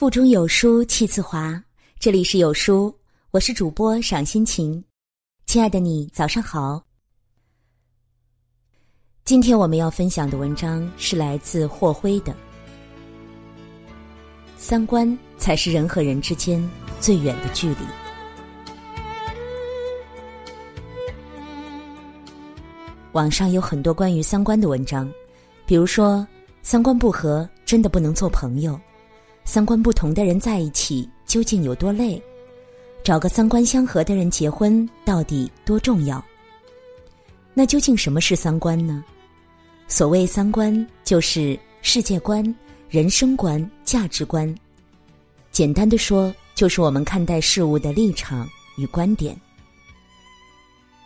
腹中有书气自华，这里是有书，我是主播赏心情。亲爱的你，早上好。今天我们要分享的文章是来自霍辉的《三观才是人和人之间最远的距离》。网上有很多关于三观的文章，比如说三观不合真的不能做朋友。三观不同的人在一起究竟有多累？找个三观相合的人结婚到底多重要？那究竟什么是三观呢？所谓三观，就是世界观、人生观、价值观。简单的说，就是我们看待事物的立场与观点。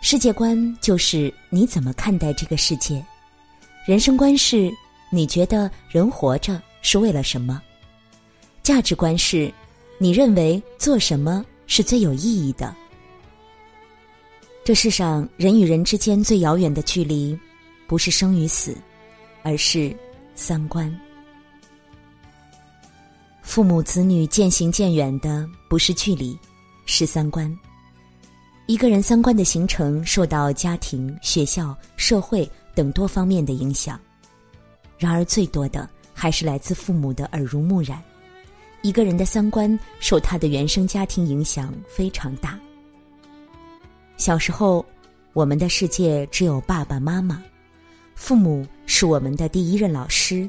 世界观就是你怎么看待这个世界；人生观是你觉得人活着是为了什么。价值观是，你认为做什么是最有意义的。这世上人与人之间最遥远的距离，不是生与死，而是三观。父母子女渐行渐远的不是距离，是三观。一个人三观的形成，受到家庭、学校、社会等多方面的影响，然而最多的还是来自父母的耳濡目染。一个人的三观受他的原生家庭影响非常大。小时候，我们的世界只有爸爸妈妈，父母是我们的第一任老师，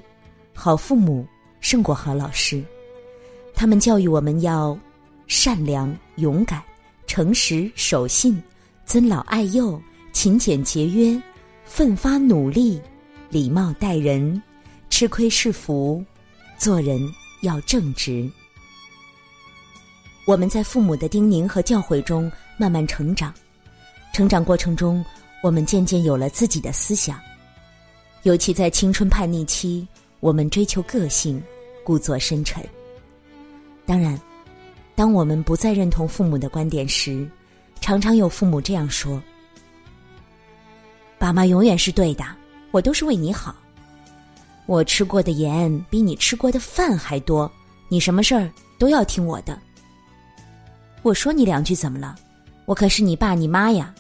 好父母胜过好老师。他们教育我们要善良、勇敢、诚实、守信、尊老爱幼、勤俭节约、奋发努力、礼貌待人、吃亏是福、做人。要正直。我们在父母的叮咛和教诲中慢慢成长，成长过程中，我们渐渐有了自己的思想。尤其在青春叛逆期，我们追求个性，故作深沉。当然，当我们不再认同父母的观点时，常常有父母这样说：“爸妈永远是对的，我都是为你好。”我吃过的盐比你吃过的饭还多，你什么事儿都要听我的。我说你两句怎么了？我可是你爸你妈呀。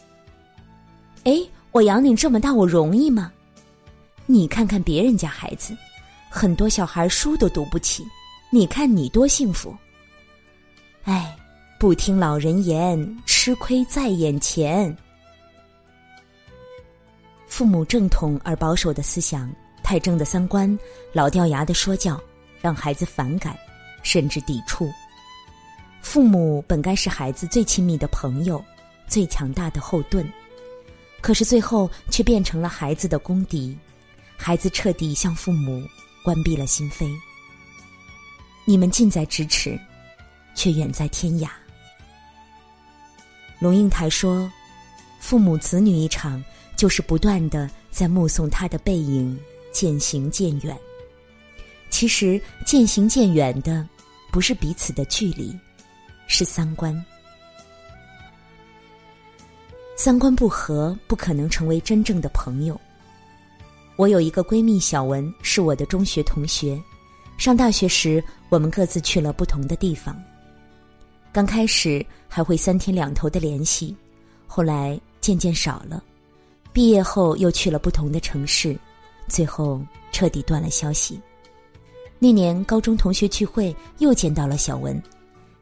哎，我养你这么大，我容易吗？你看看别人家孩子，很多小孩书都读不起，你看你多幸福。哎，不听老人言，吃亏在眼前。父母正统而保守的思想。太正的三观，老掉牙的说教，让孩子反感，甚至抵触。父母本该是孩子最亲密的朋友，最强大的后盾，可是最后却变成了孩子的公敌。孩子彻底向父母关闭了心扉。你们近在咫尺，却远在天涯。龙应台说：“父母子女一场，就是不断的在目送他的背影。”渐行渐远，其实渐行渐远的不是彼此的距离，是三观。三观不合，不可能成为真正的朋友。我有一个闺蜜小文，是我的中学同学。上大学时，我们各自去了不同的地方。刚开始还会三天两头的联系，后来渐渐少了。毕业后又去了不同的城市。最后彻底断了消息。那年高中同学聚会又见到了小文，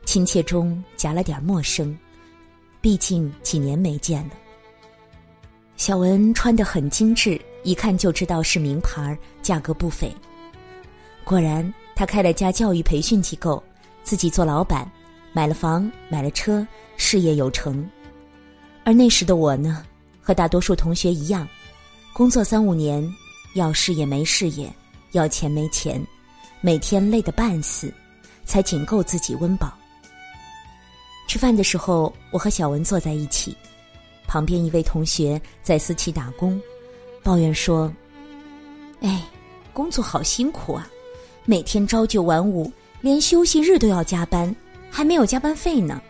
亲切中夹了点陌生，毕竟几年没见了。小文穿得很精致，一看就知道是名牌，价格不菲。果然，他开了家教育培训机构，自己做老板，买了房，买了车，事业有成。而那时的我呢，和大多数同学一样，工作三五年。要事业没事业，要钱没钱，每天累得半死，才仅够自己温饱。吃饭的时候，我和小文坐在一起，旁边一位同学在私企打工，抱怨说：“哎，工作好辛苦啊，每天朝九晚五，连休息日都要加班，还没有加班费呢。”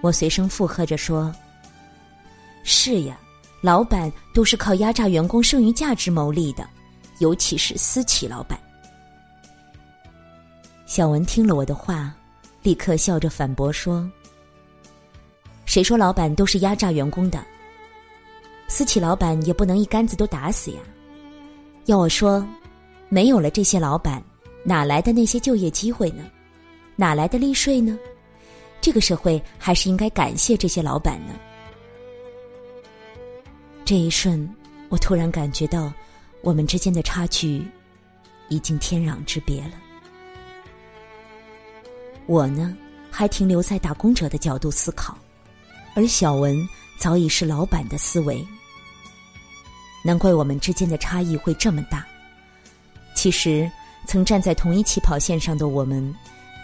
我随声附和着说：“是呀。”老板都是靠压榨员工剩余价值牟利的，尤其是私企老板。小文听了我的话，立刻笑着反驳说：“谁说老板都是压榨员工的？私企老板也不能一竿子都打死呀！要我说，没有了这些老板，哪来的那些就业机会呢？哪来的利税呢？这个社会还是应该感谢这些老板呢。”这一瞬，我突然感觉到，我们之间的差距已经天壤之别了。我呢，还停留在打工者的角度思考，而小文早已是老板的思维。难怪我们之间的差异会这么大。其实，曾站在同一起跑线上的我们，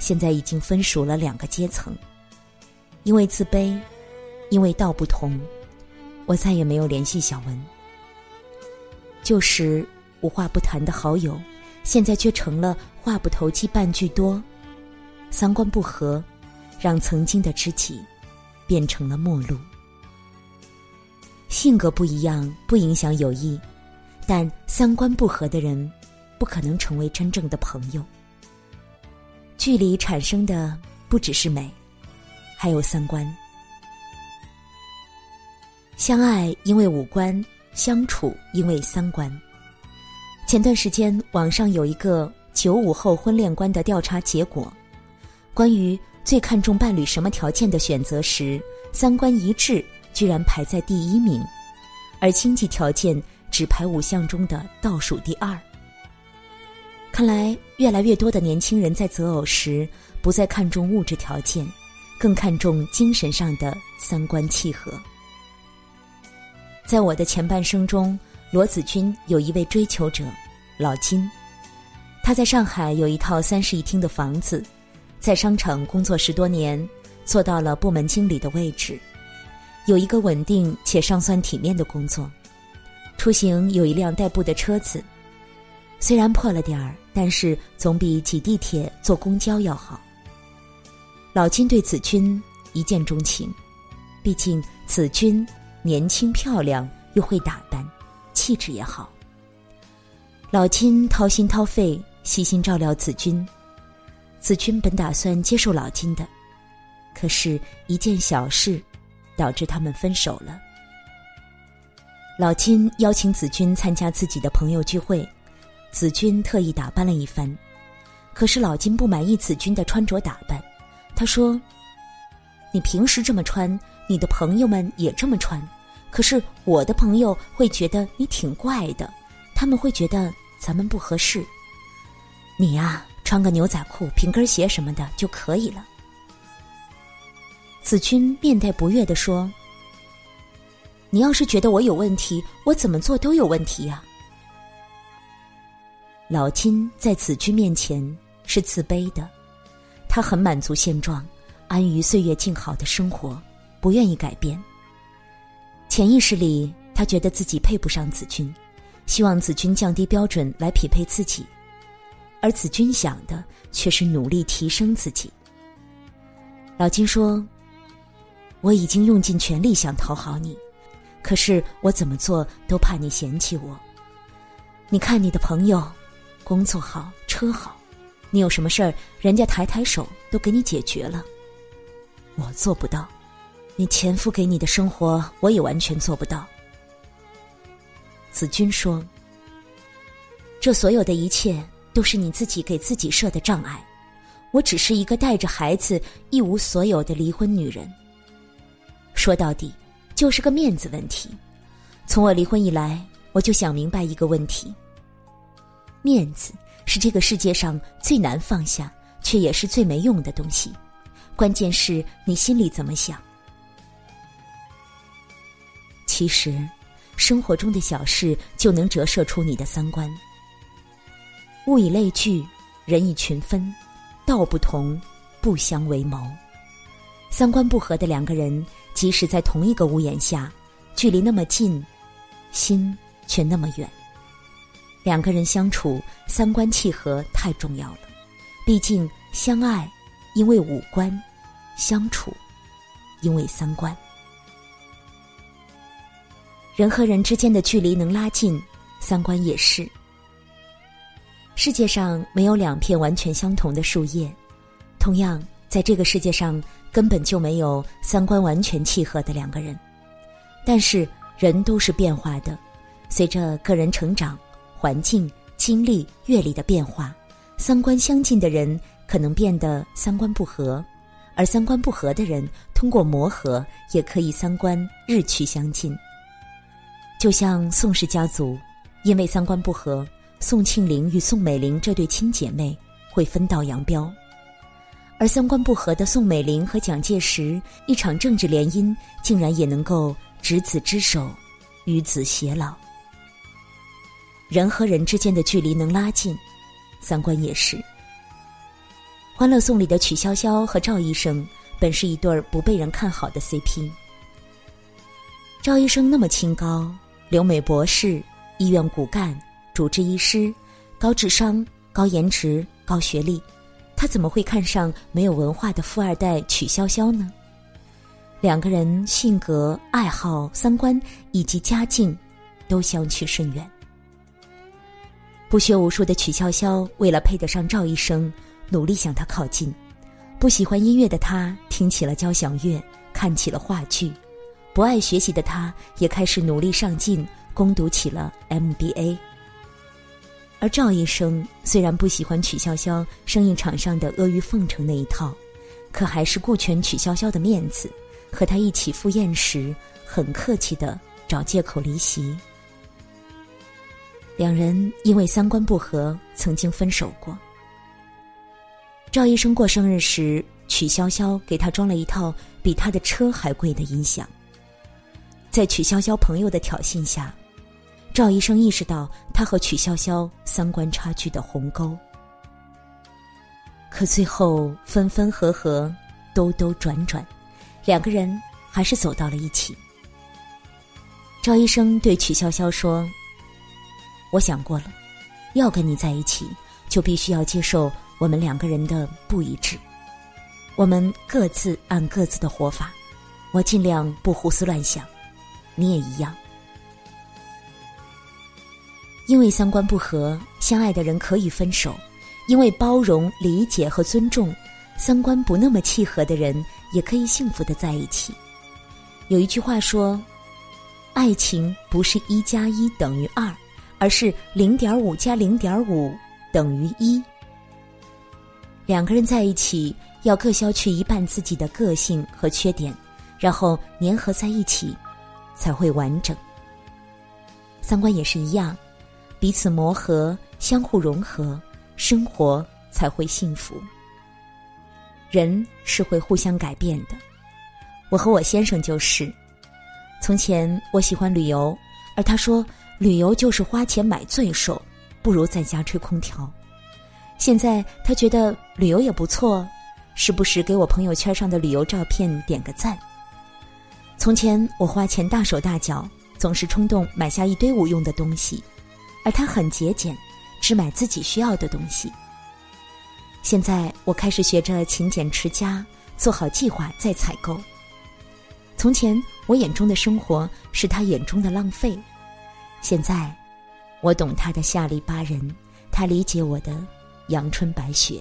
现在已经分属了两个阶层。因为自卑，因为道不同。我再也没有联系小文，旧时无话不谈的好友，现在却成了话不投机半句多，三观不合，让曾经的知己变成了陌路。性格不一样不影响友谊，但三观不合的人，不可能成为真正的朋友。距离产生的不只是美，还有三观。相爱因为五官，相处因为三观。前段时间网上有一个九五后婚恋观的调查结果，关于最看重伴侣什么条件的选择时，三观一致居然排在第一名，而经济条件只排五项中的倒数第二。看来越来越多的年轻人在择偶时不再看重物质条件，更看重精神上的三观契合。在我的前半生中，罗子君有一位追求者，老金。他在上海有一套三室一厅的房子，在商场工作十多年，做到了部门经理的位置，有一个稳定且尚算体面的工作，出行有一辆代步的车子，虽然破了点儿，但是总比挤地铁、坐公交要好。老金对子君一见钟情，毕竟子君。年轻漂亮又会打扮，气质也好。老金掏心掏肺，细心照料子君。子君本打算接受老金的，可是，一件小事，导致他们分手了。老金邀请子君参加自己的朋友聚会，子君特意打扮了一番，可是老金不满意子君的穿着打扮，他说：“你平时这么穿。”你的朋友们也这么穿，可是我的朋友会觉得你挺怪的，他们会觉得咱们不合适。你呀，穿个牛仔裤、平跟鞋什么的就可以了。子君面带不悦的说：“你要是觉得我有问题，我怎么做都有问题呀。”老金在子君面前是自卑的，他很满足现状，安于岁月静好的生活。不愿意改变。潜意识里，他觉得自己配不上子君，希望子君降低标准来匹配自己，而子君想的却是努力提升自己。老金说：“我已经用尽全力想讨好你，可是我怎么做都怕你嫌弃我。你看你的朋友，工作好，车好，你有什么事儿，人家抬抬手都给你解决了，我做不到。”你前夫给你的生活，我也完全做不到。子君说：“这所有的一切都是你自己给自己设的障碍。我只是一个带着孩子、一无所有的离婚女人。说到底，就是个面子问题。从我离婚以来，我就想明白一个问题：面子是这个世界上最难放下，却也是最没用的东西。关键是你心里怎么想。”其实，生活中的小事就能折射出你的三观。物以类聚，人以群分，道不同，不相为谋。三观不合的两个人，即使在同一个屋檐下，距离那么近，心却那么远。两个人相处，三观契合太重要了。毕竟，相爱因为五官，相处因为三观。人和人之间的距离能拉近，三观也是。世界上没有两片完全相同的树叶，同样，在这个世界上根本就没有三观完全契合的两个人。但是，人都是变化的，随着个人成长、环境、经历、阅历的变化，三观相近的人可能变得三观不合，而三观不合的人通过磨合也可以三观日趋相近。就像宋氏家族，因为三观不合。宋庆龄与宋美龄这对亲姐妹会分道扬镳，而三观不合的宋美龄和蒋介石一场政治联姻，竟然也能够执子之手，与子偕老。人和人之间的距离能拉近，三观也是。《欢乐颂》里的曲筱绡和赵医生本是一对不被人看好的 CP。赵医生那么清高，留美博士，医院骨干。主治医师，高智商、高颜值、高学历，他怎么会看上没有文化的富二代曲筱绡呢？两个人性格、爱好、三观以及家境，都相去甚远。不学无术的曲筱绡为了配得上赵医生，努力向他靠近；不喜欢音乐的他，听起了交响乐，看起了话剧；不爱学习的他，也开始努力上进，攻读起了 MBA。而赵医生虽然不喜欢曲筱绡生意场上的阿谀奉承那一套，可还是顾全曲筱绡的面子，和她一起赴宴时很客气的找借口离席。两人因为三观不合，曾经分手过。赵医生过生日时，曲筱绡给他装了一套比他的车还贵的音响。在曲筱绡朋友的挑衅下。赵医生意识到他和曲筱绡三观差距的鸿沟，可最后分分合合，兜兜转转，两个人还是走到了一起。赵医生对曲筱绡说：“我想过了，要跟你在一起，就必须要接受我们两个人的不一致。我们各自按各自的活法，我尽量不胡思乱想，你也一样。”因为三观不合，相爱的人可以分手；因为包容、理解和尊重，三观不那么契合的人也可以幸福的在一起。有一句话说：“爱情不是一加一等于二，而是零点五加零点五等于一。”两个人在一起，要各消去一半自己的个性和缺点，然后粘合在一起，才会完整。三观也是一样。彼此磨合，相互融合，生活才会幸福。人是会互相改变的。我和我先生就是，从前我喜欢旅游，而他说旅游就是花钱买罪受，不如在家吹空调。现在他觉得旅游也不错，时不时给我朋友圈上的旅游照片点个赞。从前我花钱大手大脚，总是冲动买下一堆无用的东西。而他很节俭，只买自己需要的东西。现在我开始学着勤俭持家，做好计划再采购。从前我眼中的生活是他眼中的浪费，现在我懂他的下里巴人，他理解我的阳春白雪。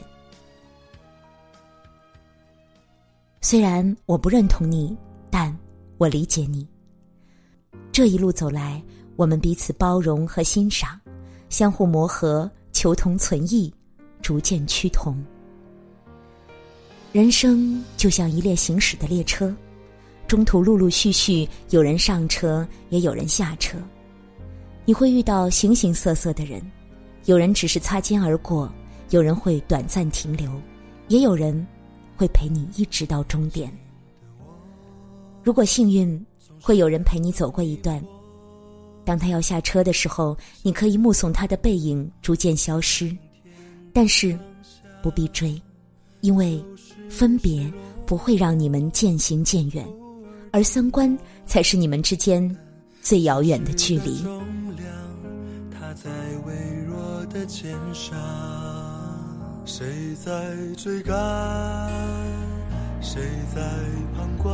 虽然我不认同你，我理解你。这一路走来。我们彼此包容和欣赏，相互磨合，求同存异，逐渐趋同。人生就像一列行驶的列车，中途陆陆续续有人上车，也有人下车。你会遇到形形色色的人，有人只是擦肩而过，有人会短暂停留，也有人会陪你一直到终点。如果幸运，会有人陪你走过一段。当他要下车的时候，你可以目送他的背影逐渐消失，但是不必追，因为分别不会让你们渐行渐远，而三观才是你们之间最遥远的距离。在微弱的肩上，谁在追赶？谁在旁观？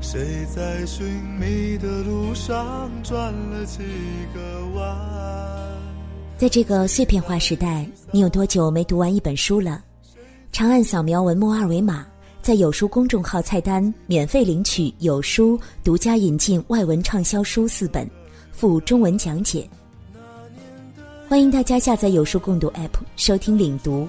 谁在寻觅的路上转了几个弯？在这个碎片化时代，你有多久没读完一本书了？长按扫描文末二维码，在有书公众号菜单免费领取有书独家引进外文畅销书四本，附中文讲解。欢迎大家下载有书共读 App 收听领读。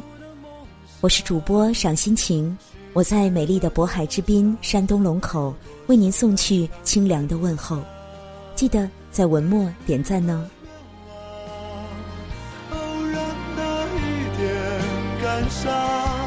我是主播赏心情，我在美丽的渤海之滨山东龙口为您送去清凉的问候。记得在文末点赞呢。偶然的一点感伤